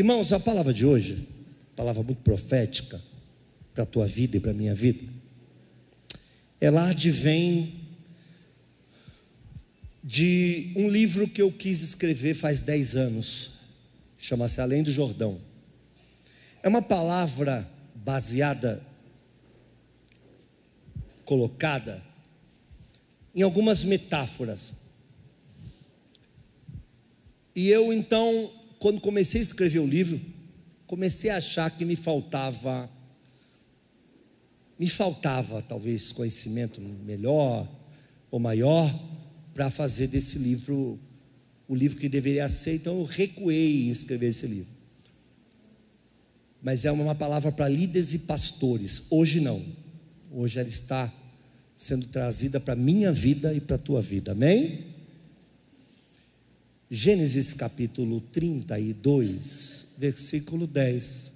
Irmãos, a palavra de hoje, palavra muito profética para a tua vida e para a minha vida, ela advém de um livro que eu quis escrever faz 10 anos, chama-se Além do Jordão. É uma palavra baseada, colocada em algumas metáforas. E eu então, quando comecei a escrever o livro, comecei a achar que me faltava, me faltava talvez conhecimento melhor ou maior para fazer desse livro o livro que deveria ser, então eu recuei em escrever esse livro. Mas é uma palavra para líderes e pastores. Hoje não. Hoje ela está sendo trazida para minha vida e para a tua vida. Amém? Gênesis capítulo 32, versículo 10.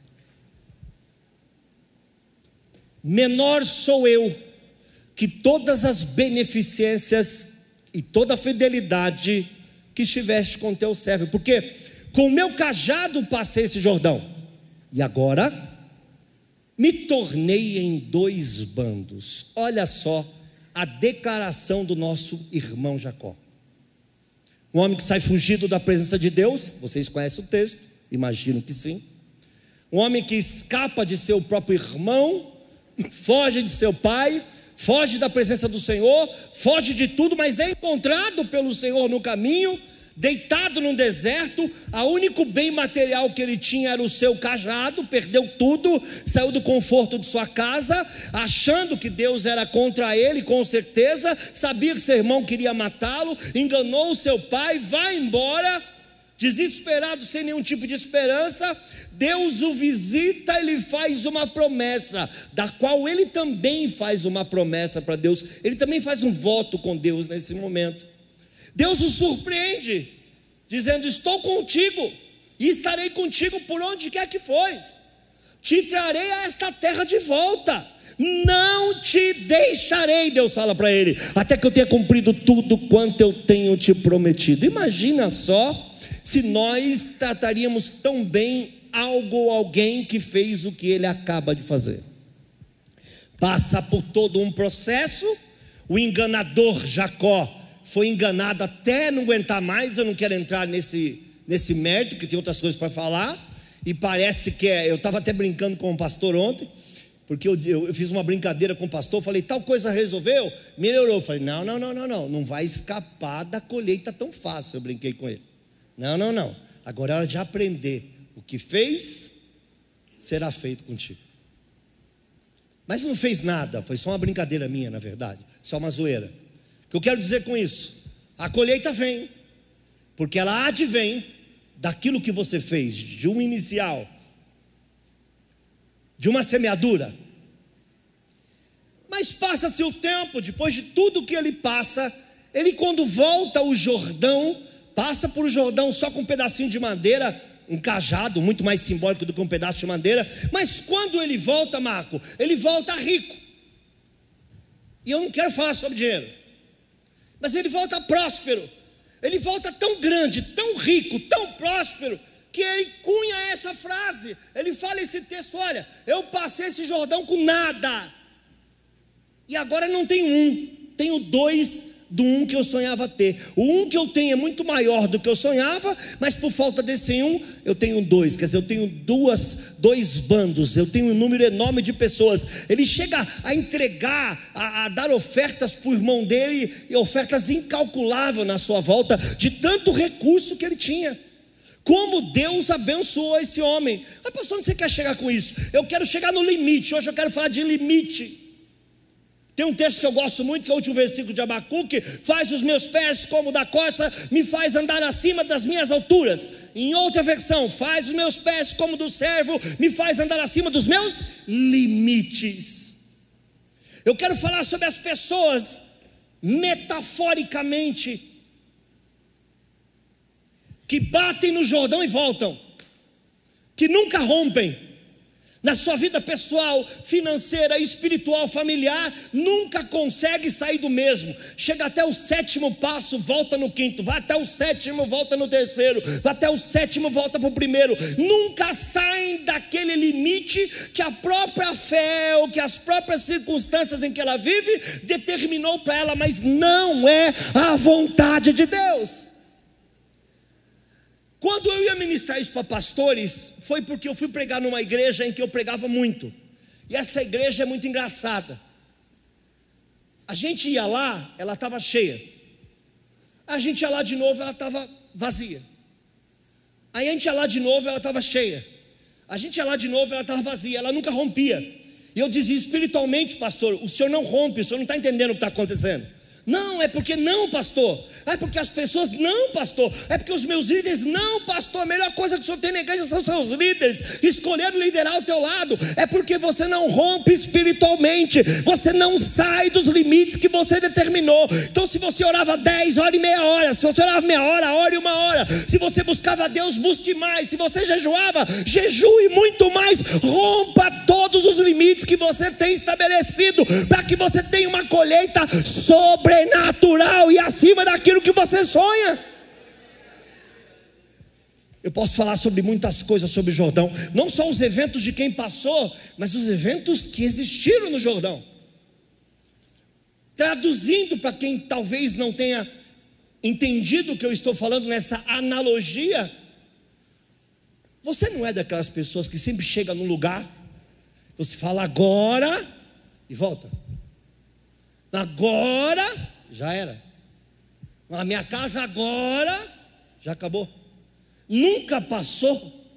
Menor sou eu que todas as beneficências e toda a fidelidade que estiveste com teu servo, porque com o meu cajado passei esse Jordão, e agora me tornei em dois bandos. Olha só a declaração do nosso irmão Jacó. Um homem que sai fugido da presença de Deus, vocês conhecem o texto, imagino que sim. Um homem que escapa de seu próprio irmão, foge de seu pai, foge da presença do Senhor, foge de tudo, mas é encontrado pelo Senhor no caminho, deitado num deserto, a único bem material que ele tinha era o seu cajado, perdeu tudo, saiu do conforto de sua casa, achando que Deus era contra ele, com certeza, sabia que seu irmão queria matá-lo, enganou o seu pai, vai embora, desesperado, sem nenhum tipo de esperança, Deus o visita e faz uma promessa, da qual ele também faz uma promessa para Deus, ele também faz um voto com Deus nesse momento. Deus o surpreende, dizendo: Estou contigo e estarei contigo por onde quer que fores, te trarei a esta terra de volta. Não te deixarei, Deus fala para ele, até que eu tenha cumprido tudo quanto eu tenho te prometido. Imagina só se nós trataríamos tão bem algo ou alguém que fez o que ele acaba de fazer. Passa por todo um processo, o enganador Jacó foi enganado até não aguentar mais, eu não quero entrar nesse, nesse mérito, que tem outras coisas para falar, e parece que é, eu estava até brincando com o pastor ontem, porque eu, eu, eu, fiz uma brincadeira com o pastor, falei, tal coisa resolveu, melhorou. Falei, não, não, não, não, não, não vai escapar da colheita tão fácil, eu brinquei com ele. Não, não, não. Agora é hora de aprender o que fez, será feito contigo. Mas não fez nada, foi só uma brincadeira minha, na verdade, só uma zoeira. O que eu quero dizer com isso? A colheita vem, porque ela advém daquilo que você fez, de um inicial, de uma semeadura. Mas passa-se o tempo, depois de tudo que ele passa, ele quando volta ao Jordão, passa por o Jordão só com um pedacinho de madeira, um cajado, muito mais simbólico do que um pedaço de madeira. Mas quando ele volta, Marco, ele volta rico. E eu não quero falar sobre dinheiro, mas ele volta próspero. Ele volta tão grande, tão rico, tão próspero, que ele cunha essa frase. Ele fala esse texto: olha, eu passei esse Jordão com nada, e agora não tenho um, tenho dois do um que eu sonhava ter. O um que eu tenho é muito maior do que eu sonhava, mas por falta desse um, eu tenho dois. Quer dizer, eu tenho duas, dois bandos, eu tenho um número enorme de pessoas. Ele chega a entregar, a, a dar ofertas para o irmão dele, e ofertas incalculáveis na sua volta, de tanto recurso que ele tinha. Como Deus abençoou esse homem. Mas, pastor, onde você quer chegar com isso? Eu quero chegar no limite. Hoje eu quero falar de limite. Tem um texto que eu gosto muito, que é o último versículo de Abacuque: faz os meus pés como da corça, me faz andar acima das minhas alturas. Em outra versão, faz os meus pés como do servo, me faz andar acima dos meus limites. Eu quero falar sobre as pessoas, metaforicamente, que batem no Jordão e voltam, que nunca rompem, na sua vida pessoal, financeira, espiritual, familiar, nunca consegue sair do mesmo. Chega até o sétimo passo, volta no quinto, vai até o sétimo, volta no terceiro, vai até o sétimo, volta para o primeiro. Nunca saem daquele limite que a própria fé ou que as próprias circunstâncias em que ela vive determinou para ela, mas não é a vontade de Deus. Quando eu ia ministrar isso para pastores, foi porque eu fui pregar numa igreja em que eu pregava muito. E essa igreja é muito engraçada. A gente ia lá, ela estava cheia. A gente ia lá de novo, ela estava vazia. Aí a gente ia lá de novo, ela estava cheia. A gente ia lá de novo, ela estava vazia. Ela nunca rompia. E eu dizia espiritualmente, pastor, o senhor não rompe, o senhor não está entendendo o que está acontecendo. Não, é porque não, pastor. É porque as pessoas não, pastor. É porque os meus líderes não, pastor. A melhor coisa que o senhor tem na igreja são seus líderes. Escolhendo liderar ao teu lado. É porque você não rompe espiritualmente. Você não sai dos limites que você determinou. Então, se você orava 10 horas e meia hora, se você orava meia hora, hora e uma hora. Se você buscava Deus, busque mais. Se você jejuava, jejue muito mais. Rompa todos os limites que você tem estabelecido. Para que você tenha uma colheita sobre sobrenatural e acima daquilo que você sonha. Eu posso falar sobre muitas coisas sobre o Jordão, não só os eventos de quem passou, mas os eventos que existiram no Jordão. Traduzindo para quem talvez não tenha entendido o que eu estou falando nessa analogia, você não é daquelas pessoas que sempre chega num lugar, você fala agora e volta. Agora já era. Na minha casa agora já acabou. Nunca passou,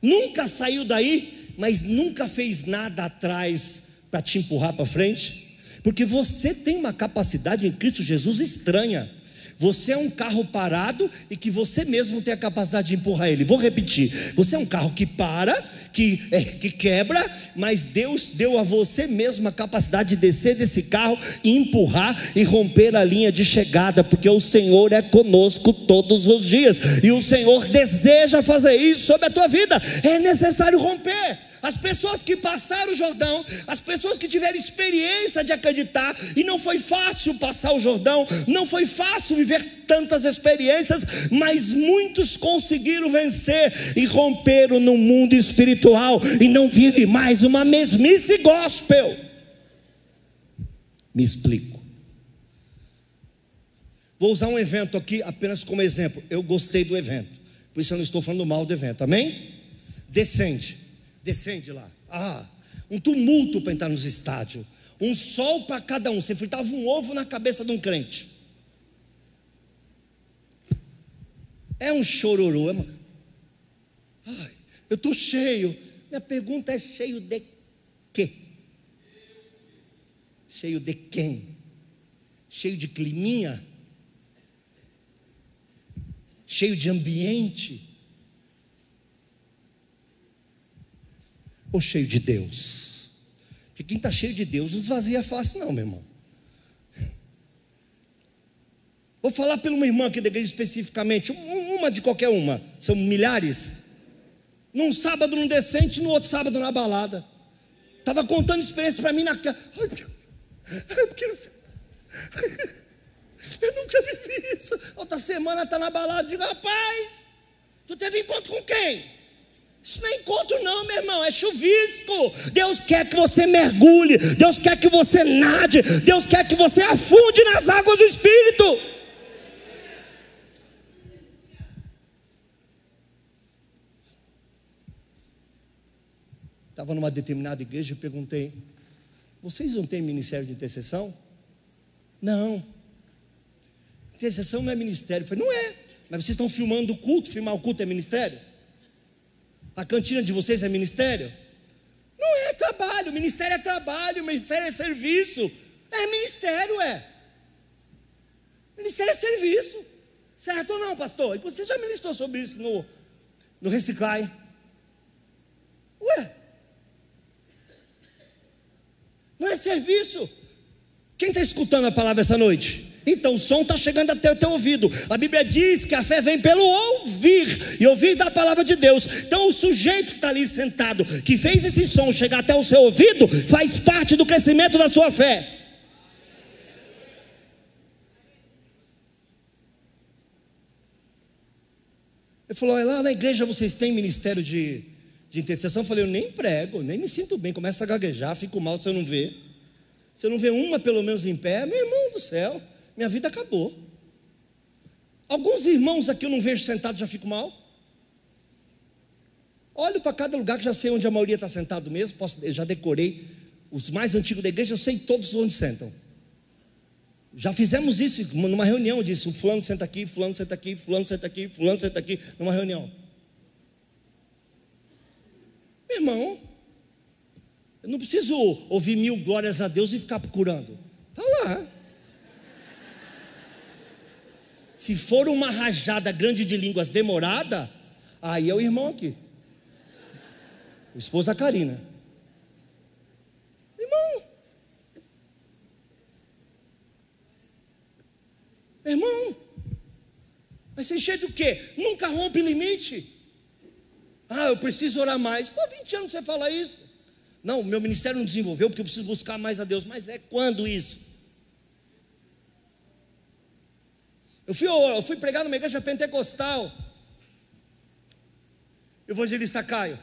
nunca saiu daí, mas nunca fez nada atrás para te empurrar para frente, porque você tem uma capacidade em Cristo Jesus estranha. Você é um carro parado e que você mesmo tem a capacidade de empurrar ele. Vou repetir: você é um carro que para, que, é, que quebra, mas Deus deu a você mesmo a capacidade de descer desse carro e empurrar e romper a linha de chegada, porque o Senhor é conosco todos os dias e o Senhor deseja fazer isso sobre a tua vida. É necessário romper. As pessoas que passaram o Jordão, as pessoas que tiveram experiência de acreditar, e não foi fácil passar o Jordão, não foi fácil viver tantas experiências, mas muitos conseguiram vencer e romperam no mundo espiritual e não vive mais uma mesmice gospel. Me explico. Vou usar um evento aqui apenas como exemplo. Eu gostei do evento, por isso eu não estou falando mal do evento, amém? Descende descende lá. Ah, um tumulto para entrar nos estádios. Um sol para cada um. Você fritava um ovo na cabeça de um crente. É um chororô. É Ai, eu estou cheio. Minha pergunta é: cheio de quê? Cheio de quem? Cheio de climinha? Cheio de ambiente? Ou cheio de Deus? Porque quem está cheio de Deus não esvazia fácil, não, meu irmão. Vou falar pela uma irmã aqui da igreja especificamente, uma de qualquer uma, são milhares. Num sábado num decente, no outro sábado na balada. Estava contando experiência para mim na casa. Eu nunca vivi isso. Outra semana está na balada, digo, rapaz, tu teve encontro com quem? Isso não é encontro, não, meu irmão, é chuvisco. Deus quer que você mergulhe, Deus quer que você nade, Deus quer que você afunde nas águas do Espírito. Estava numa determinada igreja e perguntei: vocês não têm ministério de intercessão? Não. Intercessão não é ministério. Eu falei, não é. Mas vocês estão filmando o culto, filmar o culto é ministério? A cantina de vocês é ministério? Não é trabalho, ministério é trabalho, ministério é serviço. É ministério, é. Ministério é serviço. Certo ou não, pastor? E você já ministrou sobre isso no, no Reciclai? Ué? Não é serviço? Quem está escutando a palavra essa noite? Então o som está chegando até o teu ouvido. A Bíblia diz que a fé vem pelo ouvir e ouvir da palavra de Deus. Então o sujeito que está ali sentado, que fez esse som chegar até o seu ouvido, faz parte do crescimento da sua fé. Ele falou: lá na igreja vocês têm ministério de, de intercessão? Eu falei: eu nem prego, nem me sinto bem. Começa a gaguejar, fico mal se eu não ver. Se eu não ver uma pelo menos em pé, meu irmão do céu minha vida acabou. Alguns irmãos aqui eu não vejo sentados, já fico mal. Olho para cada lugar que já sei onde a maioria está sentado mesmo, posso, já decorei os mais antigos da igreja, eu sei todos onde sentam. Já fizemos isso numa reunião, eu disse, o fulano senta aqui, fulano senta aqui, fulano senta aqui, fulano senta aqui, numa reunião. Meu irmão, eu não preciso ouvir mil glórias a Deus e ficar procurando. Está lá. Se for uma rajada grande de línguas demorada, aí é o irmão aqui. O esposo da Karina. Irmão. Irmão. Vai ser cheio do quê? Nunca rompe limite. Ah, eu preciso orar mais. Pô, 20 anos você fala isso. Não, meu ministério não desenvolveu porque eu preciso buscar mais a Deus. Mas é quando isso? Eu fui, eu fui pregar numa igreja pentecostal. Evangelista Caio.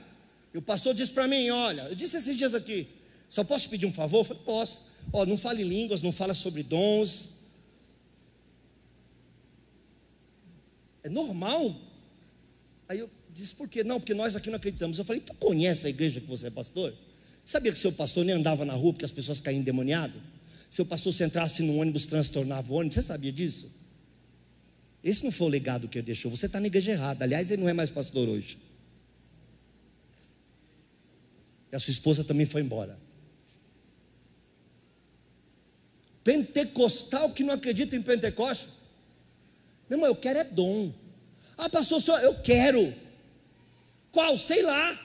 E o pastor disse para mim: Olha, eu disse esses dias aqui, só posso te pedir um favor? Eu falei: Posso. Ó, não fale línguas, não fala sobre dons. É normal. Aí eu disse: Por quê? Não, porque nós aqui não acreditamos. Eu falei: Tu conhece a igreja que você é pastor? Sabia que seu pastor nem andava na rua porque as pessoas caíam endemoniadas? Seu pastor, se entrasse no ônibus, transtornava o ônibus. Você sabia disso? Esse não foi o legado que ele deixou. Você está na igreja errada. Aliás, ele não é mais pastor hoje. E a sua esposa também foi embora. Pentecostal que não acredita em Pentecoste. Meu irmão, eu quero é dom. Ah, pastor, só eu quero. Qual? Sei lá.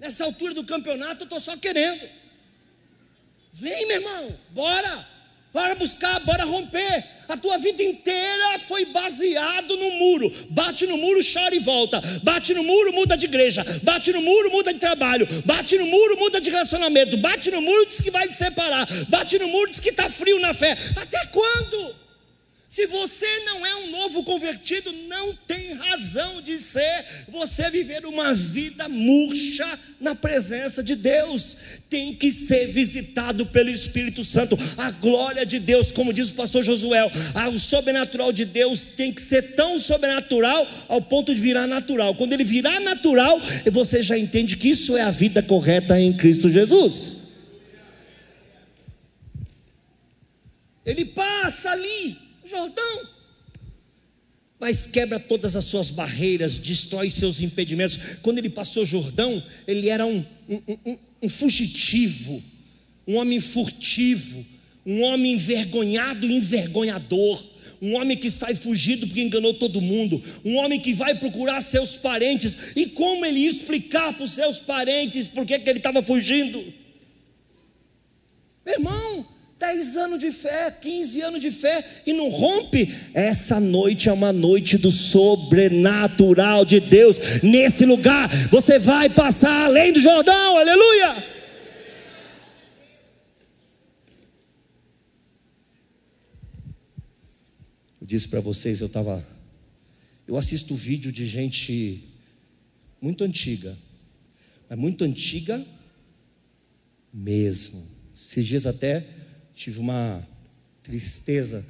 Nessa altura do campeonato eu estou só querendo. Vem, meu irmão, bora. Bora buscar, bora romper. A tua vida inteira foi baseado no muro. Bate no muro, chora e volta. Bate no muro, muda de igreja. Bate no muro, muda de trabalho. Bate no muro, muda de relacionamento. Bate no muro, diz que vai te separar. Bate no muro, diz que está frio na fé. Até quando? Se você não é um novo convertido, não tem razão de ser você viver uma vida murcha na presença de Deus. Tem que ser visitado pelo Espírito Santo. A glória de Deus, como diz o pastor Josué, o sobrenatural de Deus tem que ser tão sobrenatural ao ponto de virar natural. Quando ele virar natural, você já entende que isso é a vida correta em Cristo Jesus. Ele passa ali Jordão. Mas quebra todas as suas barreiras, destrói seus impedimentos. Quando ele passou Jordão, ele era um, um, um, um fugitivo, um homem furtivo, um homem envergonhado e envergonhador um homem que sai fugido porque enganou todo mundo, um homem que vai procurar seus parentes, e como ele explicar para os seus parentes por que ele estava fugindo? Meu irmão, 10 anos de fé, 15 anos de fé e não rompe. Essa noite é uma noite do sobrenatural de Deus. Nesse lugar você vai passar além do Jordão, aleluia. Eu disse para vocês, eu estava. Eu assisto vídeo de gente muito antiga, mas muito antiga mesmo. Esses dias até tive uma tristeza.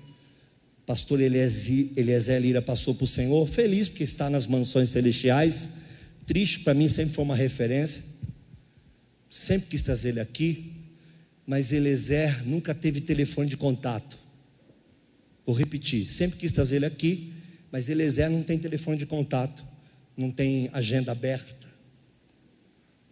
Pastor Eliezer Lira passou para o Senhor, feliz porque está nas mansões celestiais. Triste para mim, sempre foi uma referência. Sempre quis trazer ele aqui, mas Eliezer nunca teve telefone de contato. Vou repetir, sempre quis trazer ele aqui, mas Eliezer não tem telefone de contato, não tem agenda aberta.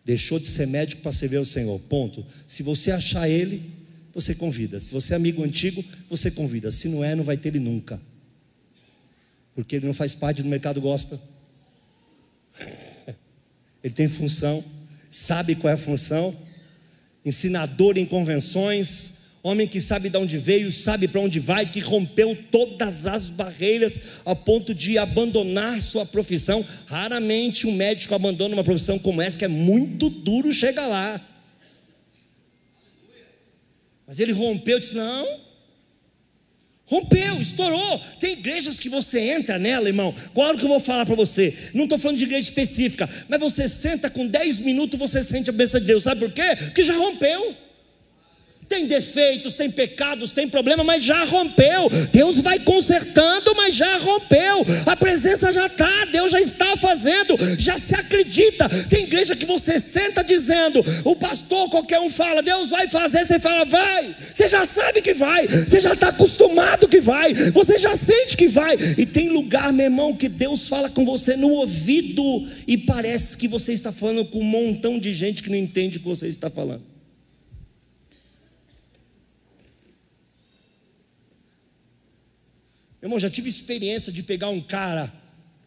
Deixou de ser médico para servir o Senhor. Ponto. Se você achar ele, você convida. Se você é amigo antigo, você convida. Se não é, não vai ter ele nunca. Porque ele não faz parte do mercado gospel. Ele tem função, sabe qual é a função. Ensinador em convenções, Homem que sabe de onde veio, sabe para onde vai, que rompeu todas as barreiras a ponto de abandonar sua profissão. Raramente um médico abandona uma profissão como essa, que é muito duro chegar lá. Mas ele rompeu e disse: Não, rompeu, estourou. Tem igrejas que você entra nela, irmão. Agora que eu vou falar para você, não estou falando de igreja específica, mas você senta com 10 minutos, você sente a bênção de Deus. Sabe por quê? Porque já rompeu. Tem defeitos, tem pecados, tem problema, mas já rompeu. Deus vai consertando, mas já rompeu. A presença já está, Deus já está fazendo, já se acredita. Tem igreja que você senta dizendo, o pastor, qualquer um fala, Deus vai fazer, você fala, vai. Você já sabe que vai, você já está acostumado que vai, você já sente que vai. E tem lugar, meu irmão, que Deus fala com você no ouvido e parece que você está falando com um montão de gente que não entende o que você está falando. Irmão, já tive experiência de pegar um cara,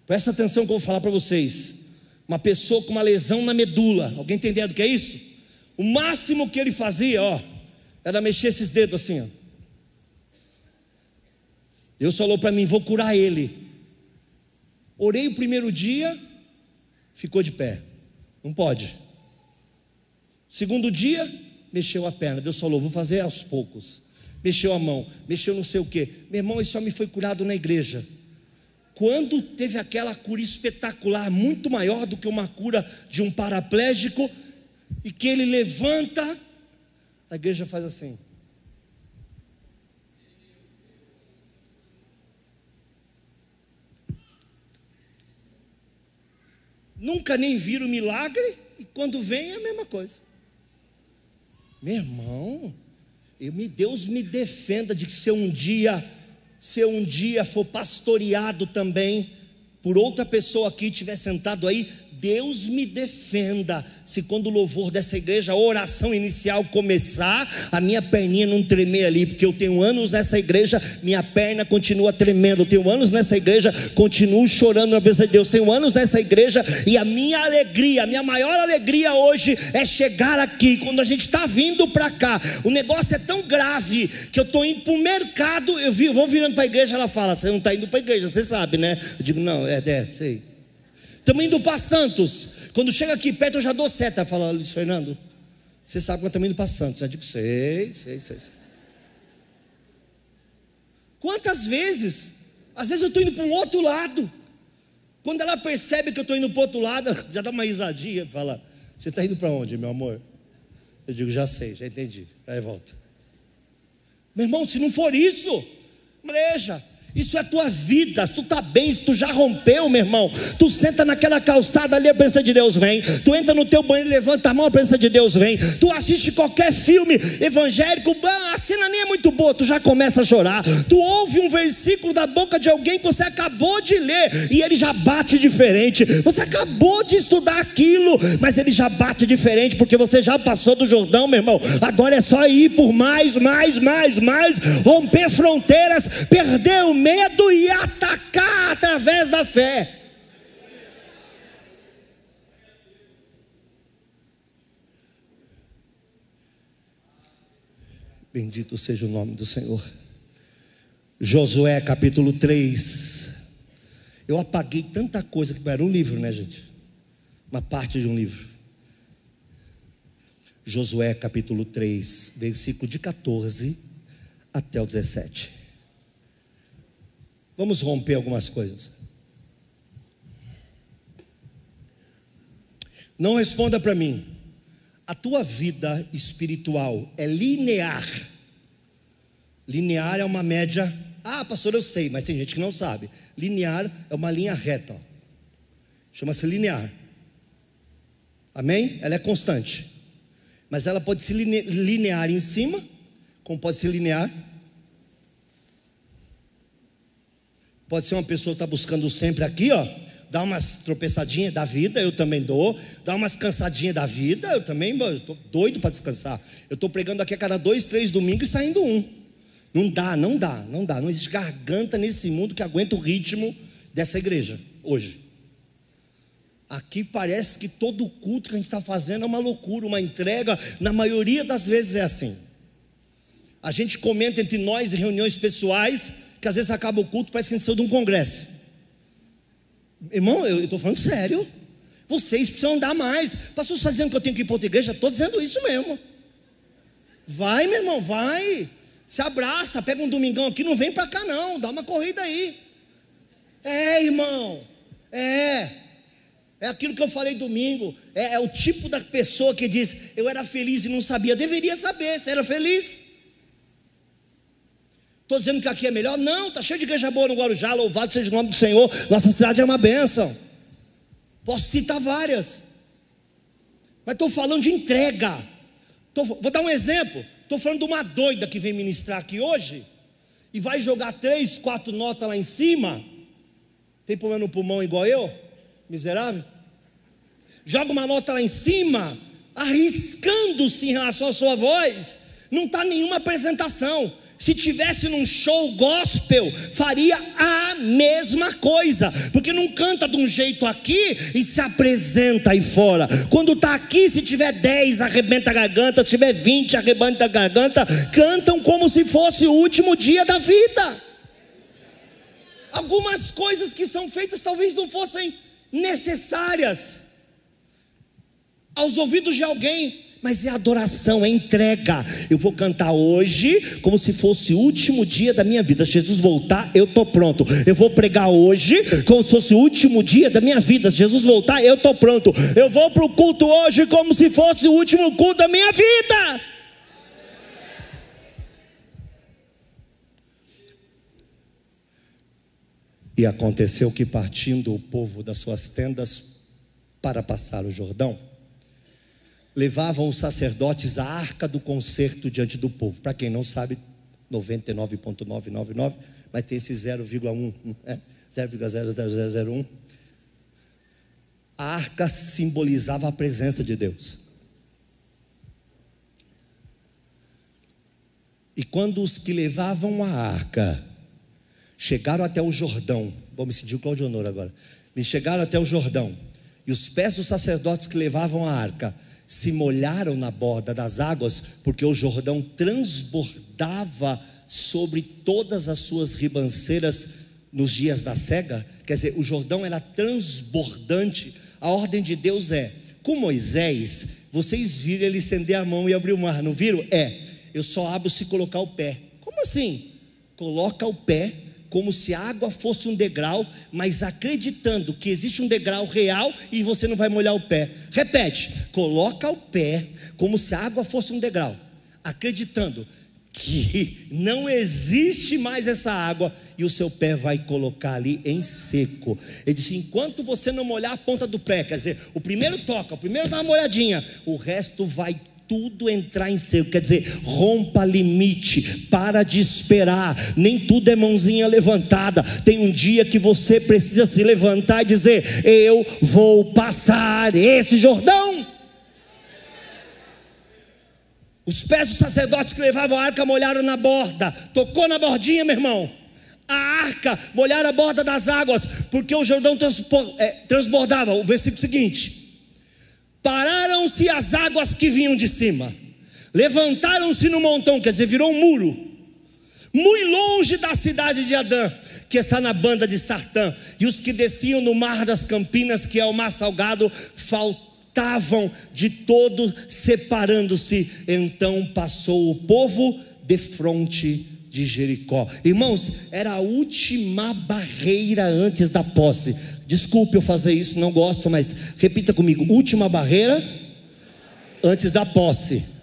presta atenção que eu vou falar para vocês. Uma pessoa com uma lesão na medula. Alguém tem ideia do que é isso? O máximo que ele fazia, ó, era mexer esses dedos assim, ó. Deus falou para mim: vou curar ele. Orei o primeiro dia, ficou de pé. Não pode. Segundo dia, mexeu a perna. Deus falou: vou fazer aos poucos mexeu a mão, mexeu não sei o que. Meu irmão, esse homem foi curado na igreja. Quando teve aquela cura espetacular, muito maior do que uma cura de um paraplégico, e que ele levanta, a igreja faz assim. Nunca nem viram milagre, e quando vem é a mesma coisa. Meu irmão, eu, me, Deus me defenda de que se um dia, se um dia for pastoreado também por outra pessoa aqui estiver sentado aí, Deus me defenda se quando o louvor dessa igreja, a oração inicial começar, a minha perninha não tremer ali, porque eu tenho anos nessa igreja, minha perna continua tremendo. Eu tenho anos nessa igreja, continuo chorando na presença de Deus. Tenho anos nessa igreja e a minha alegria, a minha maior alegria hoje é chegar aqui. Quando a gente está vindo para cá, o negócio é tão grave que eu estou indo para o mercado. Eu vou virando para a igreja, ela fala: Você não está indo para a igreja, você sabe, né? Eu digo: Não, é, é sei. Estamos indo para Santos. Quando chega aqui perto, eu já dou seta. Fala, Luiz Fernando, você sabe que estamos indo para Santos. Eu digo, sei, sei, sei, sei. Quantas vezes? Às vezes eu estou indo para um outro lado. Quando ela percebe que eu estou indo para o outro lado, ela já dá uma risadinha. Fala, você está indo para onde, meu amor? Eu digo, já sei, já entendi. Aí volta. Meu irmão, se não for isso, breja. Isso é tua vida. Se tu está bem, se tu já rompeu, meu irmão. Tu senta naquela calçada ali, a presença de Deus vem. Tu entra no teu banheiro, levanta a mão, a presença de Deus vem. Tu assiste qualquer filme evangélico, a cena nem é muito boa, tu já começa a chorar. Tu ouve um versículo da boca de alguém que você acabou de ler e ele já bate diferente. Você acabou de estudar aquilo, mas ele já bate diferente porque você já passou do Jordão, meu irmão. Agora é só ir por mais, mais, mais, mais, romper fronteiras, perder o medo e atacar através da fé. Bendito seja o nome do Senhor. Josué capítulo 3. Eu apaguei tanta coisa que era um livro, né, gente? Uma parte de um livro. Josué capítulo 3, versículo de 14 até o 17. Vamos romper algumas coisas. Não responda para mim. A tua vida espiritual é linear. Linear é uma média. Ah, pastor, eu sei, mas tem gente que não sabe. Linear é uma linha reta. Chama-se linear. Amém? Ela é constante. Mas ela pode se linear em cima, como pode se linear Pode ser uma pessoa que está buscando sempre aqui, ó. Dá umas tropeçadinhas da vida, eu também dou. Dá umas cansadinhas da vida, eu também estou doido para descansar. Eu estou pregando aqui a cada dois, três domingos e saindo um. Não dá, não dá, não dá. Não existe garganta nesse mundo que aguenta o ritmo dessa igreja hoje. Aqui parece que todo culto que a gente está fazendo é uma loucura, uma entrega. Na maioria das vezes é assim. A gente comenta entre nós em reuniões pessoais, que às vezes acaba o culto, parece que a gente saiu de um congresso. Irmão, eu estou falando sério. Vocês precisam andar mais. Pastor, está dizendo que eu tenho que ir para outra igreja? Estou dizendo isso mesmo. Vai, meu irmão, vai. Se abraça, pega um domingão aqui, não vem para cá não, dá uma corrida aí. É, irmão, é. É aquilo que eu falei domingo. É, é, o tipo da pessoa que diz: Eu era feliz e não sabia. Deveria saber, você era feliz. Estou dizendo que aqui é melhor? Não, está cheio de igreja boa no Guarujá, louvado seja o nome do Senhor. Nossa cidade é uma bênção. Posso citar várias. Mas estou falando de entrega. Tô, vou dar um exemplo. Estou falando de uma doida que vem ministrar aqui hoje e vai jogar três, quatro notas lá em cima. Tem problema no pulmão igual eu? Miserável? Joga uma nota lá em cima, arriscando-se em relação à sua voz. Não está nenhuma apresentação. Se tivesse num show gospel, faria a mesma coisa, porque não canta de um jeito aqui e se apresenta aí fora. Quando está aqui, se tiver 10, arrebenta a garganta, se tiver 20, arrebenta a garganta, cantam como se fosse o último dia da vida. Algumas coisas que são feitas talvez não fossem necessárias aos ouvidos de alguém, mas é adoração, é entrega. Eu vou cantar hoje como se fosse o último dia da minha vida. Se Jesus voltar, eu estou pronto. Eu vou pregar hoje como se fosse o último dia da minha vida. Se Jesus voltar, eu estou pronto. Eu vou para o culto hoje como se fosse o último culto da minha vida. E aconteceu que, partindo o povo das suas tendas para passar o Jordão, levavam os sacerdotes a arca do concerto diante do povo. Para quem não sabe, 99,999, mas tem esse 0,1, é, 0,00001. A arca simbolizava a presença de Deus. E quando os que levavam a arca chegaram até o Jordão, vou me sentir o Claudio Honor agora, me chegaram até o Jordão, e os pés dos sacerdotes que levavam a arca se molharam na borda das águas, porque o Jordão transbordava sobre todas as suas ribanceiras nos dias da cega. Quer dizer, o Jordão era transbordante. A ordem de Deus é: com Moisés, vocês viram ele estender a mão e abrir o mar, não viram? É, eu só abro se colocar o pé. Como assim? Coloca o pé como se a água fosse um degrau, mas acreditando que existe um degrau real e você não vai molhar o pé. Repete: coloca o pé como se a água fosse um degrau, acreditando que não existe mais essa água e o seu pé vai colocar ali em seco. Ele disse: enquanto você não molhar a ponta do pé, quer dizer, o primeiro toca, o primeiro dá uma molhadinha, o resto vai tudo entrar em seco, quer dizer, rompa limite, para de esperar, nem tudo é mãozinha levantada. Tem um dia que você precisa se levantar e dizer: Eu vou passar esse Jordão. Os pés dos sacerdotes que levavam a arca molharam na borda, tocou na bordinha, meu irmão. A arca molharam a borda das águas, porque o Jordão é, transbordava. O versículo seguinte Pararam-se as águas que vinham de cima, levantaram-se no montão, quer dizer, virou um muro, muito longe da cidade de Adã, que está na banda de Sartã, e os que desciam no mar das Campinas, que é o mar salgado, faltavam de todo, separando-se. Então passou o povo de fronte de Jericó. Irmãos, era a última barreira antes da posse. Desculpe eu fazer isso, não gosto, mas repita comigo: última barreira antes da posse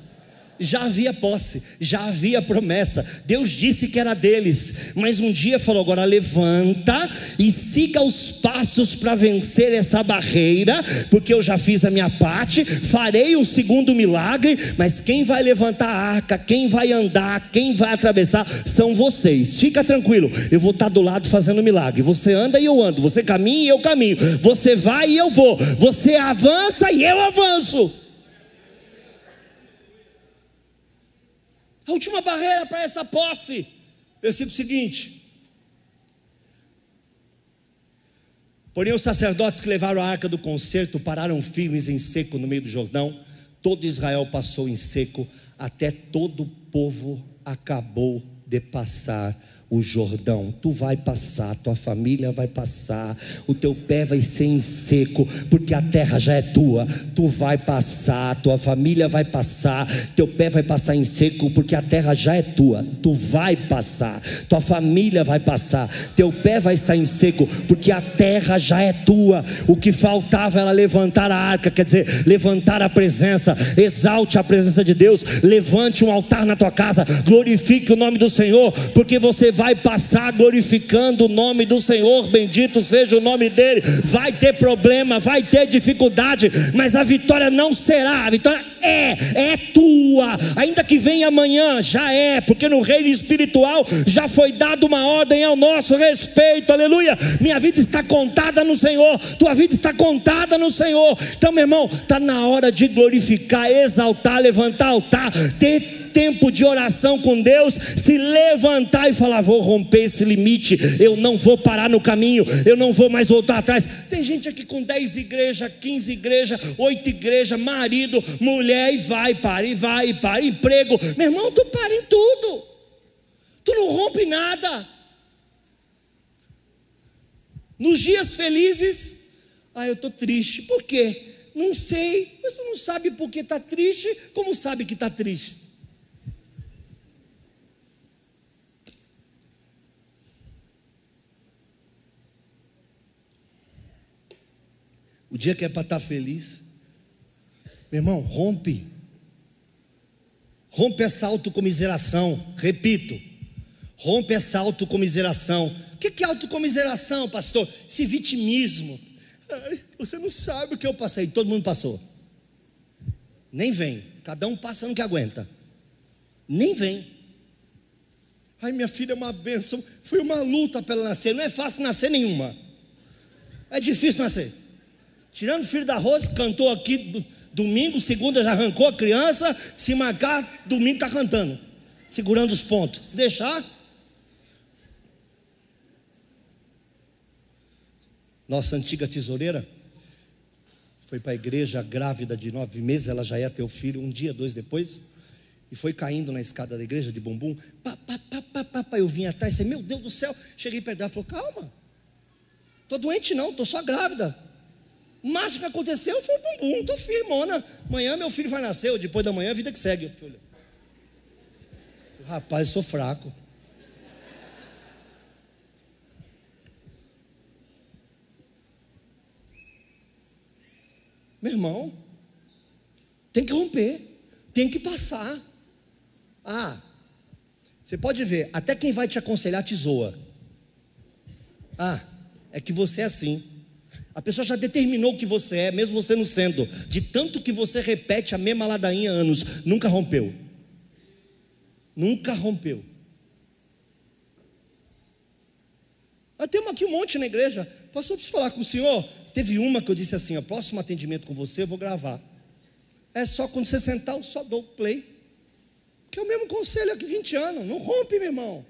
já havia posse, já havia promessa. Deus disse que era deles, mas um dia falou: agora levanta e siga os passos para vencer essa barreira, porque eu já fiz a minha parte, farei um segundo milagre, mas quem vai levantar a arca, quem vai andar, quem vai atravessar são vocês. Fica tranquilo, eu vou estar do lado fazendo milagre. Você anda e eu ando, você caminha e eu caminho, você vai e eu vou, você avança e eu avanço. Última barreira para essa posse. Versículo seguinte. Porém, os sacerdotes que levaram a arca do concerto pararam firmes em seco no meio do Jordão. Todo Israel passou em seco, até todo o povo acabou de passar o Jordão. Tu vai passar, tua família vai passar, o teu pé vai ser em seco, porque a terra já é tua. Tu vai passar, tua família vai passar, teu pé vai passar em seco, porque a terra já é tua. Tu vai passar, tua família vai passar, teu pé vai estar em seco, porque a terra já é tua. O que faltava era levantar a arca, quer dizer, levantar a presença, exalte a presença de Deus, levante um altar na tua casa, glorifique o nome do Senhor, porque você vai vai passar glorificando o nome do Senhor, bendito seja o nome dele. Vai ter problema, vai ter dificuldade, mas a vitória não será, a vitória é, é tua, ainda que venha amanhã, já é, porque no reino espiritual já foi dada uma ordem ao nosso respeito, aleluia. Minha vida está contada no Senhor, tua vida está contada no Senhor. Então, meu irmão, está na hora de glorificar, exaltar, levantar altar, ter tempo de oração com Deus, se levantar e falar: vou romper esse limite, eu não vou parar no caminho, eu não vou mais voltar atrás. Tem gente aqui com 10 igrejas, 15 igrejas, 8 igrejas, marido, mulher, e vai, para, e vai, e para, emprego. Meu irmão, tu para em tudo, tu não rompe nada. Nos dias felizes, ah, eu estou triste, por quê? Não sei, mas tu não sabe por que está triste, como sabe que está triste? O dia que é para estar tá feliz. Meu irmão, rompe. Rompe essa autocomiseração. Repito. Rompe essa autocomiseração. O que é autocomiseração, pastor? Esse vitimismo. Você não sabe o que eu passei. Todo mundo passou. Nem vem. Cada um passa no que aguenta. Nem vem. Ai, minha filha é uma bênção. Foi uma luta para ela nascer. Não é fácil nascer nenhuma. É difícil nascer. Tirando o filho da Rose, cantou aqui domingo, segunda já arrancou a criança, se marcar, domingo está cantando, segurando os pontos. Se deixar. Nossa antiga tesoureira foi para a igreja grávida de nove meses, ela já ia ter o filho um dia, dois depois, e foi caindo na escada da igreja de bumbum. Pá, pá, pá, pá, pá, pá. Eu vim atrás disse, meu Deus do céu. Cheguei perto dela falou: calma, estou doente não, estou só grávida. O máximo que aconteceu foi bumbum, estou firmona. Amanhã meu filho vai nascer, ou depois da manhã a vida que segue. Rapaz, eu sou fraco. Meu irmão, tem que romper, tem que passar. Ah, você pode ver, até quem vai te aconselhar te zoa. Ah, é que você é assim. A pessoa já determinou o que você é, mesmo você não sendo. De tanto que você repete a mesma ladainha há anos, nunca rompeu. Nunca rompeu. Nós temos aqui um monte na igreja. Pastor, preciso falar com o senhor. Teve uma que eu disse assim: o próximo atendimento com você eu vou gravar. É só quando você sentar, eu só dou play. Que é o mesmo conselho aqui 20 anos. Não rompe, meu irmão.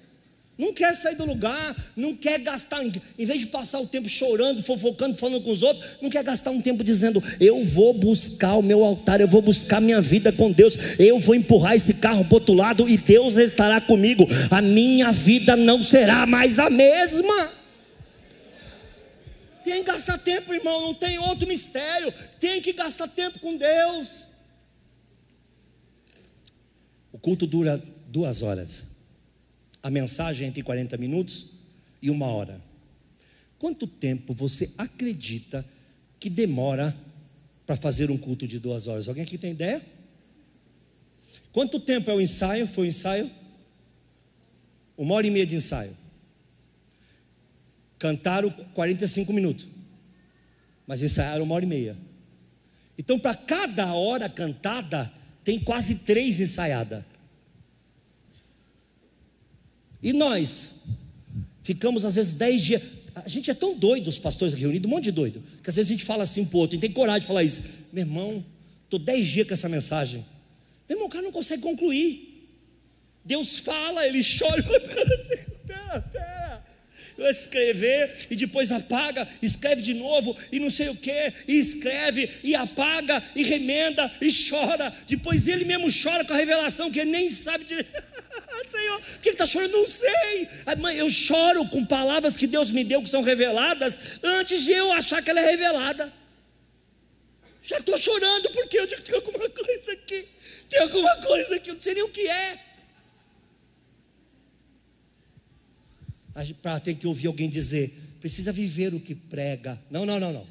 Não quer sair do lugar, não quer gastar, em vez de passar o tempo chorando, fofocando, falando com os outros, não quer gastar um tempo dizendo: Eu vou buscar o meu altar, eu vou buscar minha vida com Deus, eu vou empurrar esse carro para outro lado e Deus estará comigo. A minha vida não será mais a mesma. Tem que gastar tempo, irmão, não tem outro mistério. Tem que gastar tempo com Deus. O culto dura duas horas a mensagem entre 40 minutos e uma hora. Quanto tempo você acredita que demora para fazer um culto de duas horas? Alguém aqui tem ideia? Quanto tempo é o ensaio? Foi o ensaio? Uma hora e meia de ensaio. Cantaram 45 minutos, mas ensaiaram uma hora e meia. Então, para cada hora cantada, tem quase três ensaiadas. E nós ficamos às vezes dez dias. A gente é tão doido, os pastores reunidos, um monte de doido, que às vezes a gente fala assim para o outro, e tem coragem de falar isso. Meu irmão, estou dez dias com essa mensagem. Meu irmão, o cara não consegue concluir. Deus fala, ele chora fala: pera, pera, pera. Escrever e depois apaga, escreve de novo e não sei o que, e escreve e apaga e remenda e chora. Depois ele mesmo chora com a revelação que ele nem sabe direito. Senhor. Que está chorando? Não sei. Mãe, eu choro com palavras que Deus me deu que são reveladas antes de eu achar que ela é revelada. Já estou chorando porque eu digo: tem alguma coisa aqui. Tem alguma coisa aqui. Eu não sei nem o que é. Para ter que ouvir alguém dizer: precisa viver o que prega. Não, não, não, não.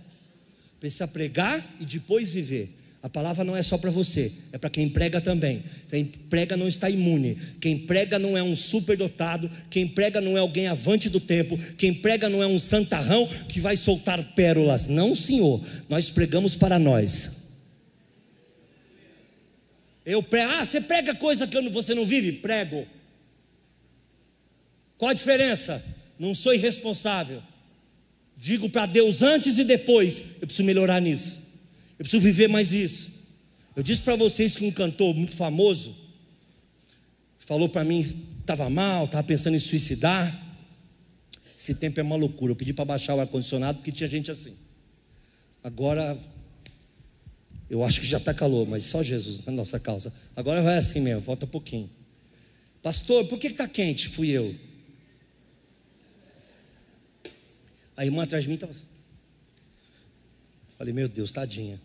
Precisa pregar e depois viver. A palavra não é só para você, é para quem prega também. Quem prega não está imune. Quem prega não é um superdotado. Quem prega não é alguém avante do tempo. Quem prega não é um santarrão que vai soltar pérolas. Não, senhor. Nós pregamos para nós. Eu prego. Ah, você prega coisa que você não vive? Prego. Qual a diferença? Não sou irresponsável. Digo para Deus antes e depois. Eu preciso melhorar nisso. Eu preciso viver mais isso. Eu disse para vocês que um cantor muito famoso falou para mim, estava mal, estava pensando em suicidar. Esse tempo é uma loucura. Eu pedi para baixar o ar-condicionado porque tinha gente assim. Agora, eu acho que já está calor, mas só Jesus na nossa causa. Agora vai assim mesmo, falta pouquinho. Pastor, por que está quente? Fui eu. A irmã atrás de mim estava assim. Falei, meu Deus, tadinha.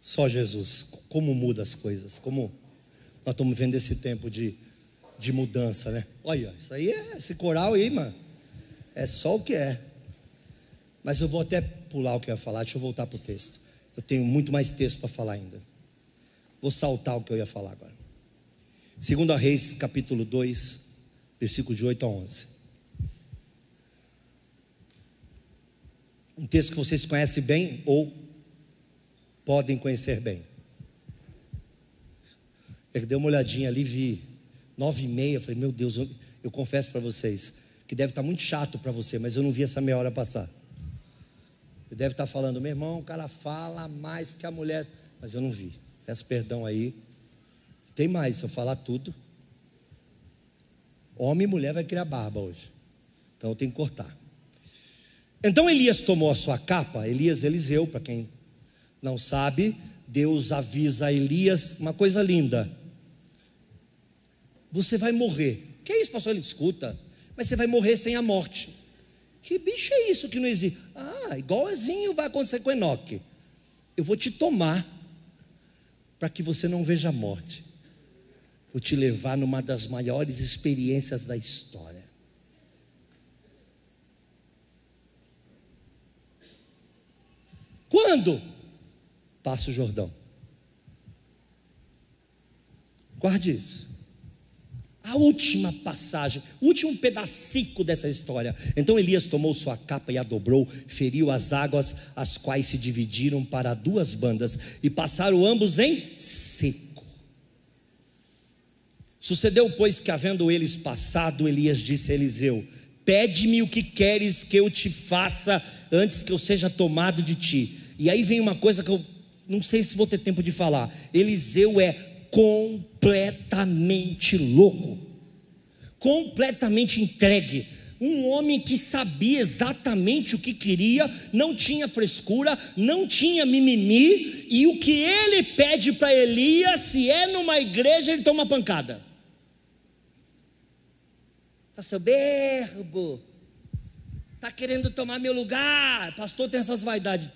Só Jesus, como muda as coisas, como nós estamos vendo esse tempo de, de mudança, né? Olha, isso aí é esse coral aí, mano. É só o que é. Mas eu vou até pular o que eu ia falar, deixa eu voltar para o texto. Eu tenho muito mais texto para falar ainda. Vou saltar o que eu ia falar agora. Segundo a Reis, capítulo 2, versículo de 8 a 11. Um texto que vocês conhecem bem ou podem conhecer bem. Eu dei uma olhadinha ali, vi nove e meia, falei, meu Deus, eu, eu confesso para vocês que deve estar tá muito chato para você, mas eu não vi essa meia hora passar. Você deve estar tá falando, meu irmão, o cara fala mais que a mulher, mas eu não vi. Peço perdão aí. Tem mais, se eu falar tudo. Homem e mulher vai criar barba hoje. Então eu tenho que cortar. Então Elias tomou a sua capa, Elias Eliseu, para quem não sabe, Deus avisa a Elias uma coisa linda. Você vai morrer. Que é isso, pastor? Ele escuta. Mas você vai morrer sem a morte. Que bicho é isso que não existe? Ah, igualzinho vai acontecer com Enoque. Eu vou te tomar para que você não veja a morte. Vou te levar numa das maiores experiências da história. Quando? Passa o Jordão. Guarde isso. A última passagem, o último pedacinho dessa história. Então Elias tomou sua capa e a dobrou, feriu as águas, as quais se dividiram para duas bandas e passaram ambos em seco. Sucedeu, pois, que havendo eles passado, Elias disse a Eliseu: Pede-me o que queres que eu te faça antes que eu seja tomado de ti. E aí vem uma coisa que eu não sei se vou ter tempo de falar. Eliseu é completamente louco, completamente entregue. Um homem que sabia exatamente o que queria, não tinha frescura, não tinha mimimi, e o que ele pede para Elias, se é numa igreja, ele toma pancada. Está soberbo, está querendo tomar meu lugar, pastor tem essas vaidades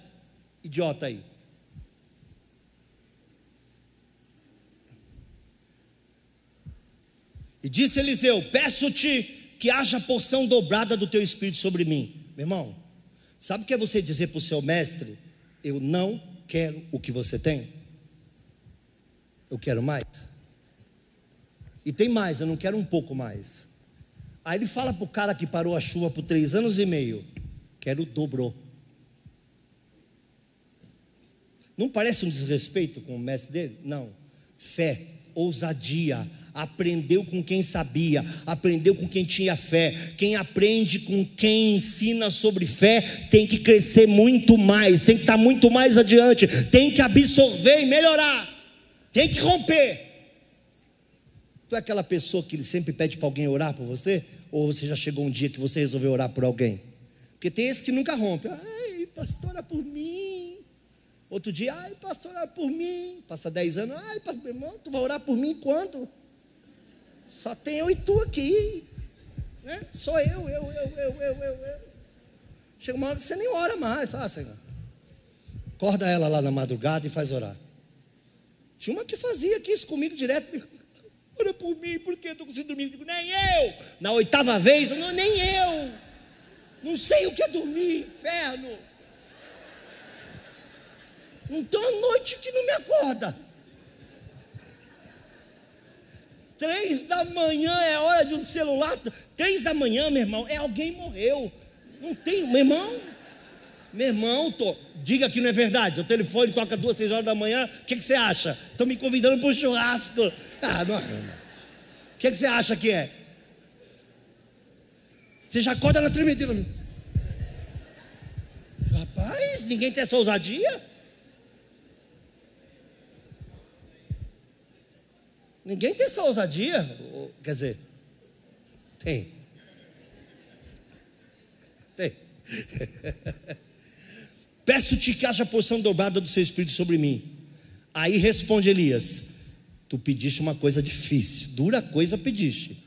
idiota aí. E disse Eliseu: Peço-te que haja porção dobrada do teu espírito sobre mim. Meu irmão, sabe o que é você dizer para o seu mestre? Eu não quero o que você tem. Eu quero mais. E tem mais, eu não quero um pouco mais. Aí ele fala para o cara que parou a chuva por três anos e meio: Quero o dobro. Não parece um desrespeito com o mestre dele? Não. Fé, ousadia, aprendeu com quem sabia, aprendeu com quem tinha fé. Quem aprende com quem ensina sobre fé tem que crescer muito mais, tem que estar muito mais adiante, tem que absorver e melhorar, tem que romper. Tu é aquela pessoa que sempre pede para alguém orar por você? Ou você já chegou um dia que você resolveu orar por alguém? Porque tem esse que nunca rompe. Ai, pastora por mim. Outro dia, ai, pastor, orar por mim. Passa dez anos, ai, pastor, irmão, tu vai orar por mim quando? Só tem eu e tu aqui. Né? Só eu, eu, eu, eu, eu, eu, eu. Chega uma hora que você nem ora mais, ah, Senhor. Acorda ela lá na madrugada e faz orar. Tinha uma que fazia aqui isso comigo direto. Ora por mim, porque eu estou conseguindo dormir? Eu digo, nem eu. Na oitava vez, não, nem eu. Não sei o que é dormir, inferno. Então noite que não me acorda. Três da manhã é hora de um celular. Três da manhã, meu irmão, é alguém morreu. Não tem, meu irmão. Meu irmão, tô, diga que não é verdade. O telefone toca duas, seis horas da manhã. O que, que você acha? Estão me convidando para um churrasco. Ah, não. O que, que você acha que é? Você já acorda na tremedeira. Rapaz, ninguém tem essa ousadia? Ninguém tem essa ousadia. Quer dizer, tem. Tem. Peço-te que haja porção dobrada do seu espírito sobre mim. Aí responde Elias: Tu pediste uma coisa difícil, dura coisa pediste.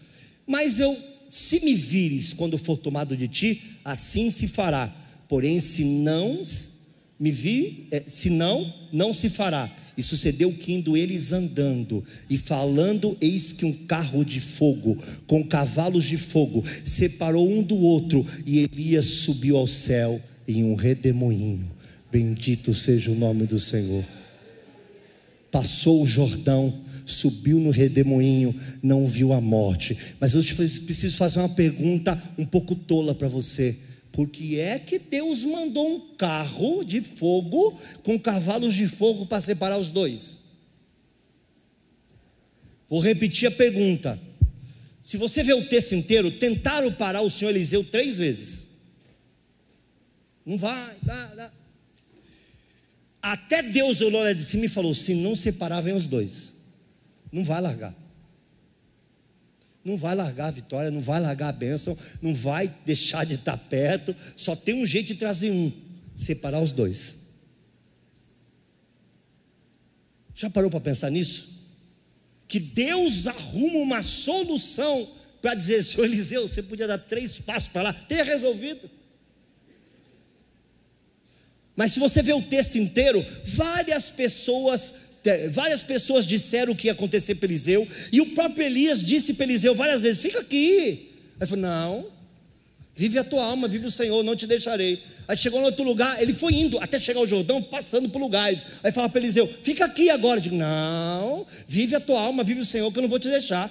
Mas eu, se me vires quando for tomado de ti, assim se fará. Porém, se não me vi, é, se não, não se fará. E sucedeu que indo eles andando e falando, eis que um carro de fogo, com cavalos de fogo, separou um do outro, e Elias subiu ao céu em um redemoinho. Bendito seja o nome do Senhor. Passou o Jordão, subiu no redemoinho, não viu a morte. Mas eu preciso fazer uma pergunta um pouco tola para você. Por que é que Deus mandou um carro de fogo com cavalos de fogo para separar os dois? Vou repetir a pergunta. Se você ver o texto inteiro, tentaram parar o senhor Eliseu três vezes. Não vai, dá, dá. Até Deus olhou lá de cima e falou: se não separar, vem os dois. Não vai largar. Não vai largar a vitória, não vai largar a bênção, não vai deixar de estar perto. Só tem um jeito de trazer um: separar os dois. Já parou para pensar nisso? Que Deus arruma uma solução para dizer, senhor Eliseu, você podia dar três passos para lá, teria resolvido. Mas se você ver o texto inteiro, várias pessoas várias pessoas disseram o que ia acontecer para Eliseu, e o próprio Elias disse para Eliseu várias vezes: fica aqui. Aí falou: não, vive a tua alma, vive o Senhor, não te deixarei. Aí chegou em outro lugar, ele foi indo até chegar ao Jordão, passando por lugares. Aí fala para Eliseu: fica aqui agora. Digo: não, vive a tua alma, vive o Senhor, que eu não vou te deixar.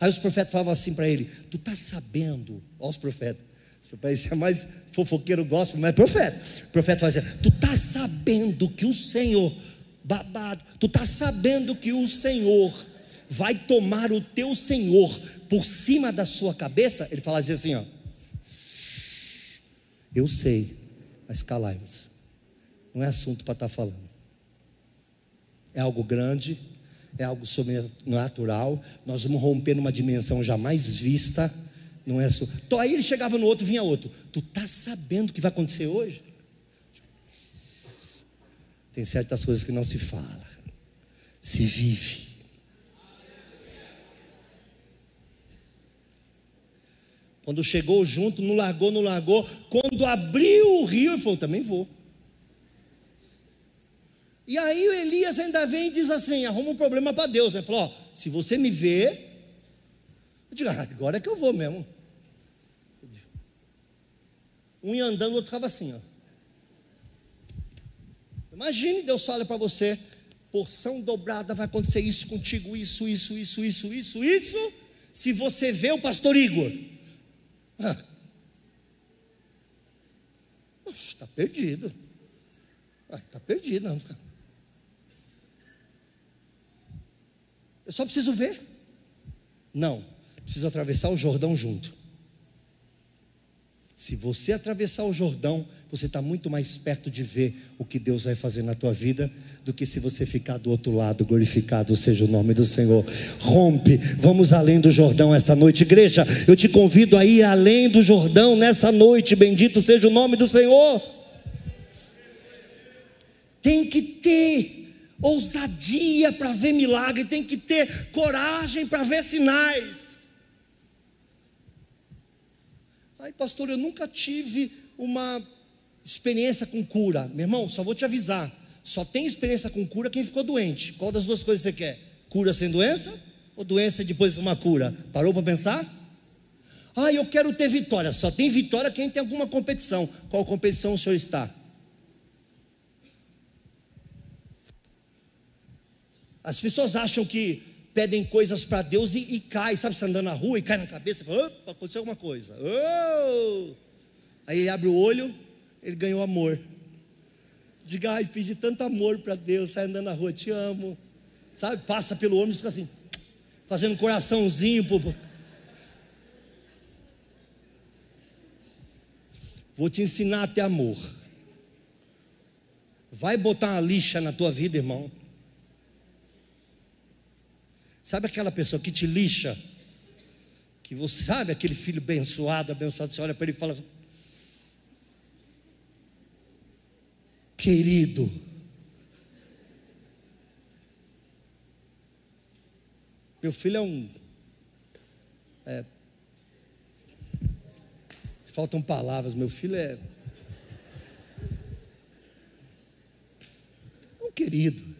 Aí os profetas falavam assim para ele: tu está sabendo, olha os profetas. Isso é mais fofoqueiro gospel, mas é profeta. O profeta fala assim: Tu está sabendo que o Senhor babado. Tu está sabendo que o Senhor vai tomar o teu Senhor por cima da sua cabeça? Ele fala assim: ó, eu sei, mas calai-vos. Não é assunto para estar tá falando. É algo grande, é algo sobrenatural. Nós vamos romper numa dimensão jamais vista. Não é. Então aí ele chegava no outro, vinha outro. Tu está sabendo o que vai acontecer hoje? Tem certas coisas que não se fala, se vive. Quando chegou junto, não largou, não largou. Quando abriu o rio, ele falou: também vou. E aí o Elias ainda vem e diz assim: arruma um problema para Deus. Ele falou: se você me ver, eu digo, ah, agora é que eu vou mesmo. Um ia andando, o outro ficava assim, ó. Imagine Deus fala para você, porção dobrada vai acontecer isso contigo, isso, isso, isso, isso, isso, isso. Se você vê o pastor Igor, está perdido. Está perdido, não. Eu só preciso ver. Não, preciso atravessar o Jordão junto. Se você atravessar o Jordão, você está muito mais perto de ver o que Deus vai fazer na tua vida do que se você ficar do outro lado. Glorificado seja o nome do Senhor. Rompe, vamos além do Jordão essa noite, igreja. Eu te convido a ir além do Jordão nessa noite. Bendito seja o nome do Senhor. que ter ousadia para ver milagre, tem que ter coragem para ver sinais. Ai, pastor, eu nunca tive uma experiência com cura. Meu irmão, só vou te avisar. Só tem experiência com cura quem ficou doente. Qual das duas coisas você quer? Cura sem doença ou doença depois de uma cura? Parou para pensar? Ah, eu quero ter vitória. Só tem vitória quem tem alguma competição. Qual competição o senhor está? As pessoas acham que pedem coisas para Deus e, e cai, sabe? Você andando na rua e cai na cabeça fala: opa, aconteceu alguma coisa. Oh! Aí ele abre o olho, ele ganhou amor. Diga, ai, pedi tanto amor para Deus, sai andando na rua, te amo. Sabe? Passa pelo ônibus e fica assim, fazendo coraçãozinho. Pro... Vou te ensinar a ter amor. Vai botar uma lixa na tua vida, irmão. Sabe aquela pessoa que te lixa? Que você sabe aquele filho abençoado, abençoado, você olha para ele e fala assim, querido, meu filho é um. É, faltam palavras, meu filho é. Um querido.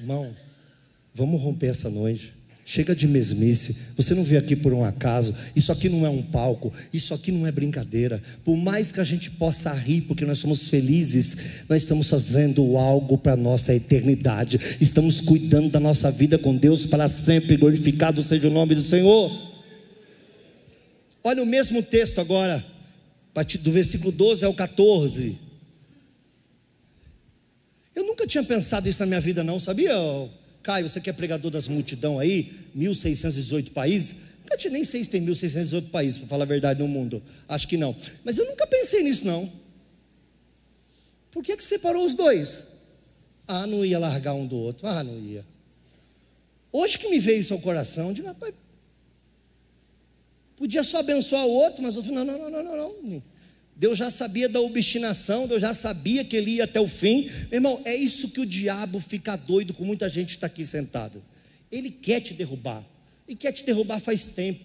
Irmão, vamos romper essa noite. Chega de mesmice. Você não veio aqui por um acaso. Isso aqui não é um palco. Isso aqui não é brincadeira. Por mais que a gente possa rir, porque nós somos felizes, nós estamos fazendo algo para a nossa eternidade. Estamos cuidando da nossa vida com Deus para sempre. Glorificado seja o nome do Senhor. Olha o mesmo texto agora, do versículo 12 ao 14. Eu nunca tinha pensado isso na minha vida, não, sabia? Caio, você que é pregador das multidão aí, 1618 países. Nunca tinha, nem sei se tem 1618 países, para falar a verdade, no mundo. Acho que não. Mas eu nunca pensei nisso, não. Por que, que separou os dois? Ah, não ia largar um do outro. Ah, não ia. Hoje que me veio isso ao coração, digo, rapaz, podia só abençoar o outro, mas eu falei, não, não, não, não, não, não. Deus já sabia da obstinação, Deus já sabia que ele ia até o fim. Meu irmão, é isso que o diabo fica doido com muita gente que está aqui sentado. Ele quer te derrubar, e quer te derrubar faz tempo.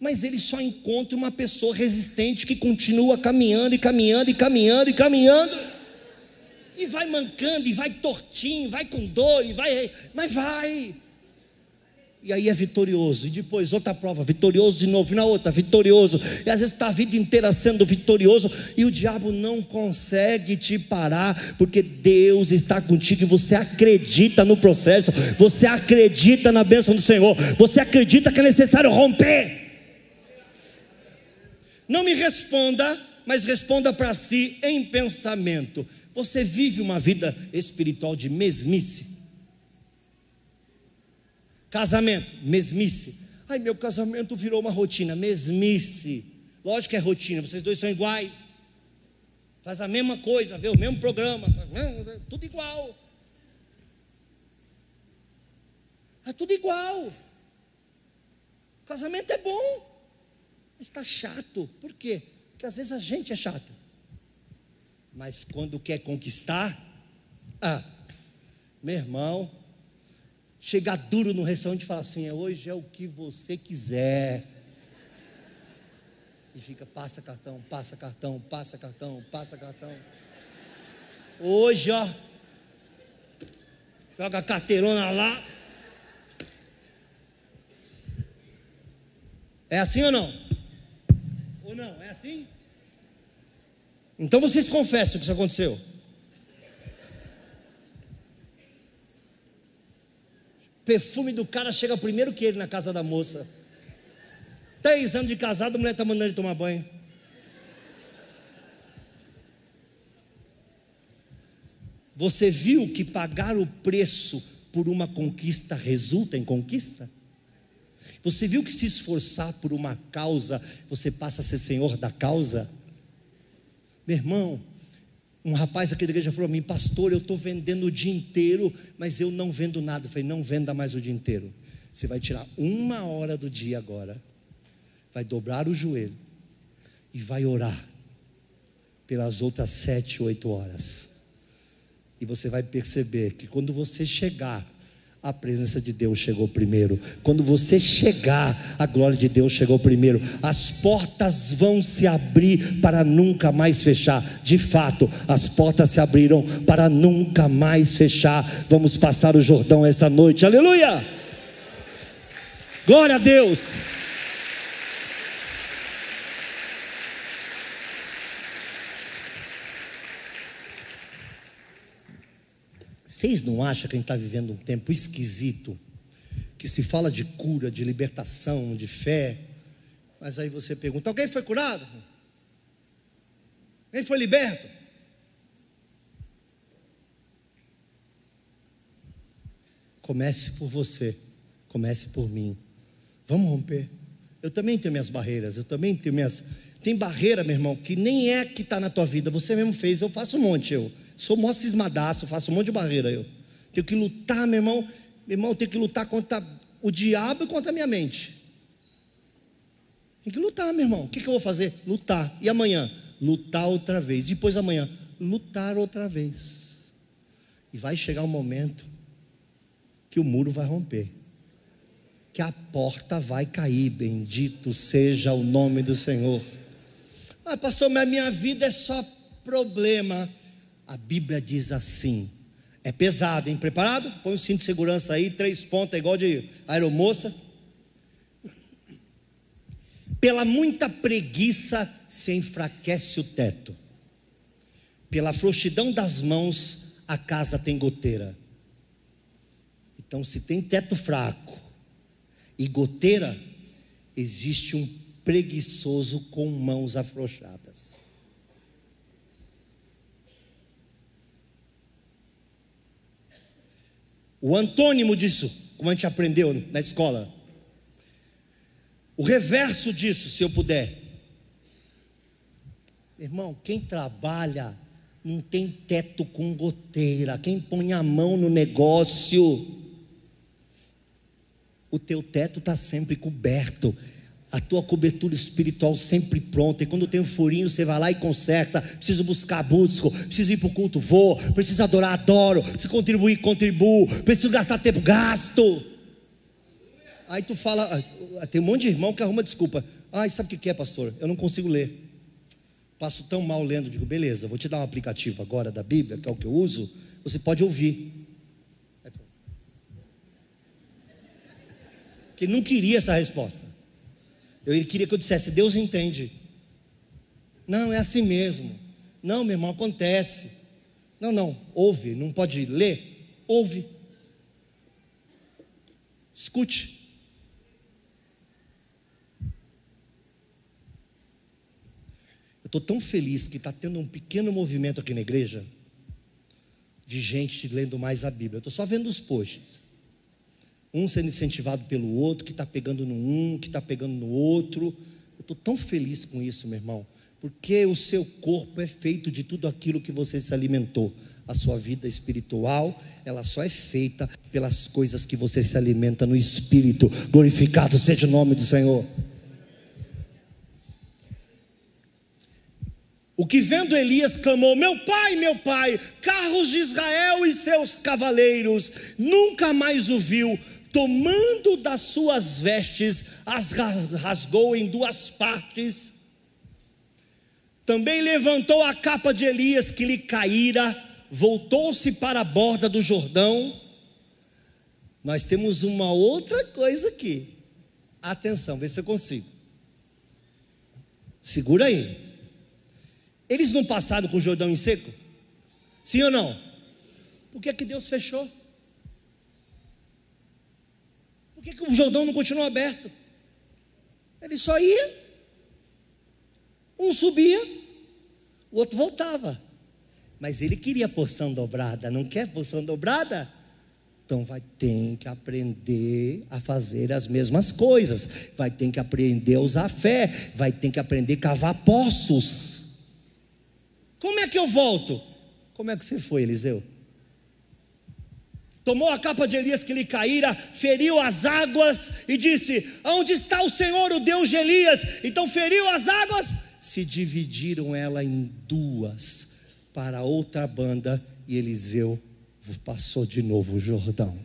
Mas ele só encontra uma pessoa resistente que continua caminhando e caminhando e caminhando e caminhando. E vai mancando, e vai tortinho, vai com dor, e vai, mas vai e aí é vitorioso, e depois outra prova, vitorioso de novo, e na outra, vitorioso, e às vezes está a vida inteira sendo vitorioso, e o diabo não consegue te parar, porque Deus está contigo, e você acredita no processo, você acredita na bênção do Senhor, você acredita que é necessário romper. Não me responda, mas responda para si em pensamento. Você vive uma vida espiritual de mesmice? Casamento, mesmice. Ai, meu casamento virou uma rotina, mesmice. Lógico que é rotina, vocês dois são iguais. Faz a mesma coisa, vê o mesmo programa, tudo igual. É tudo igual. casamento é bom, mas está chato. Por quê? Porque às vezes a gente é chato. Mas quando quer conquistar, ah, meu irmão, chegar duro no restaurante e falar assim: é, hoje é o que você quiser. E fica, passa cartão, passa cartão, passa cartão, passa cartão. Hoje, ó, joga a carteirona lá. É assim ou não? Ou não? É assim? Então vocês confessam que isso aconteceu. Perfume do cara chega primeiro que ele na casa da moça. Três anos de casado, a mulher está mandando ele tomar banho. Você viu que pagar o preço por uma conquista resulta em conquista? Você viu que se esforçar por uma causa, você passa a ser senhor da causa? Meu irmão, um rapaz aqui da igreja falou a mim, pastor, eu estou vendendo o dia inteiro, mas eu não vendo nada. Eu falei, não venda mais o dia inteiro. Você vai tirar uma hora do dia agora, vai dobrar o joelho e vai orar pelas outras sete, oito horas. E você vai perceber que quando você chegar a presença de Deus chegou primeiro. Quando você chegar, a glória de Deus chegou primeiro. As portas vão se abrir para nunca mais fechar. De fato, as portas se abriram para nunca mais fechar. Vamos passar o Jordão essa noite. Aleluia! Glória a Deus! Vocês não acham que a gente está vivendo um tempo esquisito? Que se fala de cura, de libertação, de fé. Mas aí você pergunta: alguém foi curado? Alguém foi liberto? Comece por você, comece por mim. Vamos romper. Eu também tenho minhas barreiras, eu também tenho minhas. Tem barreira, meu irmão, que nem é que está na tua vida, você mesmo fez, eu faço um monte, eu. Sou mó cismadaço, faço um monte de barreira eu. Tenho que lutar, meu irmão. Meu irmão, tenho que lutar contra o diabo e contra a minha mente. Tem que lutar, meu irmão. O que, que eu vou fazer? Lutar. E amanhã? Lutar outra vez. Depois amanhã, lutar outra vez. E vai chegar um momento que o muro vai romper. Que a porta vai cair. Bendito seja o nome do Senhor. Ah, pastor, mas minha vida é só problema. A Bíblia diz assim: é pesado, hein? Preparado? Põe o cinto de segurança aí, três pontas, igual de aeromoça. Pela muita preguiça se enfraquece o teto, pela frouxidão das mãos a casa tem goteira. Então, se tem teto fraco e goteira, existe um preguiçoso com mãos afrouxadas. O antônimo disso, como a gente aprendeu na escola. O reverso disso, se eu puder. Irmão, quem trabalha não tem teto com goteira. Quem põe a mão no negócio, o teu teto está sempre coberto a tua cobertura espiritual sempre pronta. E quando tem um furinho, você vai lá e conserta. Preciso buscar, busco. Preciso ir para o culto, vou. Preciso adorar, adoro. Preciso contribuir, contribuo. Preciso gastar tempo, gasto. Aí tu fala, ah, tem um monte de irmão que arruma desculpa. Ai, sabe o que é, pastor? Eu não consigo ler. Passo tão mal lendo, digo, beleza, vou te dar um aplicativo agora da Bíblia, que é o que eu uso. Você pode ouvir. Que não queria essa resposta. Eu queria que eu dissesse: Deus entende. Não, é assim mesmo. Não, meu irmão, acontece. Não, não, ouve, não pode ler? Ouve. Escute. Eu estou tão feliz que está tendo um pequeno movimento aqui na igreja de gente lendo mais a Bíblia. Eu estou só vendo os posts. Um sendo incentivado pelo outro, que está pegando no um, que está pegando no outro. Eu estou tão feliz com isso, meu irmão, porque o seu corpo é feito de tudo aquilo que você se alimentou. A sua vida espiritual, ela só é feita pelas coisas que você se alimenta no espírito. Glorificado seja o nome do Senhor. O que vendo Elias clamou: Meu pai, meu pai, carros de Israel e seus cavaleiros, nunca mais o viu tomando das suas vestes, as rasgou em duas partes. Também levantou a capa de Elias que lhe caíra, voltou-se para a borda do Jordão. Nós temos uma outra coisa aqui. Atenção, vê se eu consigo. Segura aí. Eles não passaram com o Jordão em seco? Sim ou não? Por que, é que Deus fechou? Por que, que o Jordão não continuou aberto? Ele só ia, um subia, o outro voltava. Mas ele queria porção dobrada, não quer porção dobrada? Então vai ter que aprender a fazer as mesmas coisas, vai ter que aprender a usar fé, vai ter que aprender a cavar poços. Como é que eu volto? Como é que você foi, Eliseu? Tomou a capa de Elias que lhe caíra, feriu as águas e disse: Onde está o Senhor, o Deus de Elias? Então feriu as águas se dividiram ela em duas para outra banda e Eliseu passou de novo o Jordão.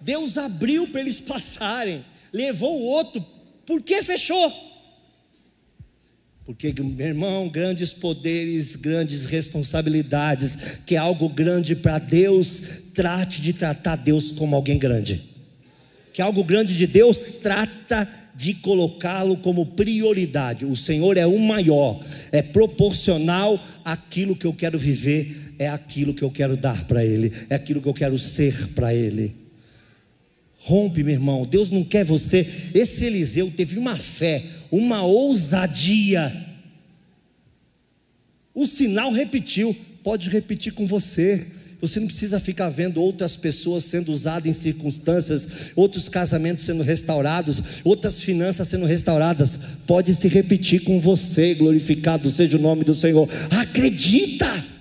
Deus abriu para eles passarem, levou o outro, por que fechou? Porque, meu irmão, grandes poderes, grandes responsabilidades, que é algo grande para Deus, trate de tratar Deus como alguém grande. Que algo grande de Deus, trata de colocá-lo como prioridade. O Senhor é o maior, é proporcional àquilo que eu quero viver, é aquilo que eu quero dar para Ele, é aquilo que eu quero ser para Ele. Rompe, meu irmão. Deus não quer você. Esse Eliseu teve uma fé, uma ousadia. O sinal repetiu. Pode repetir com você. Você não precisa ficar vendo outras pessoas sendo usadas em circunstâncias, outros casamentos sendo restaurados, outras finanças sendo restauradas. Pode se repetir com você. Glorificado seja o nome do Senhor. Acredita.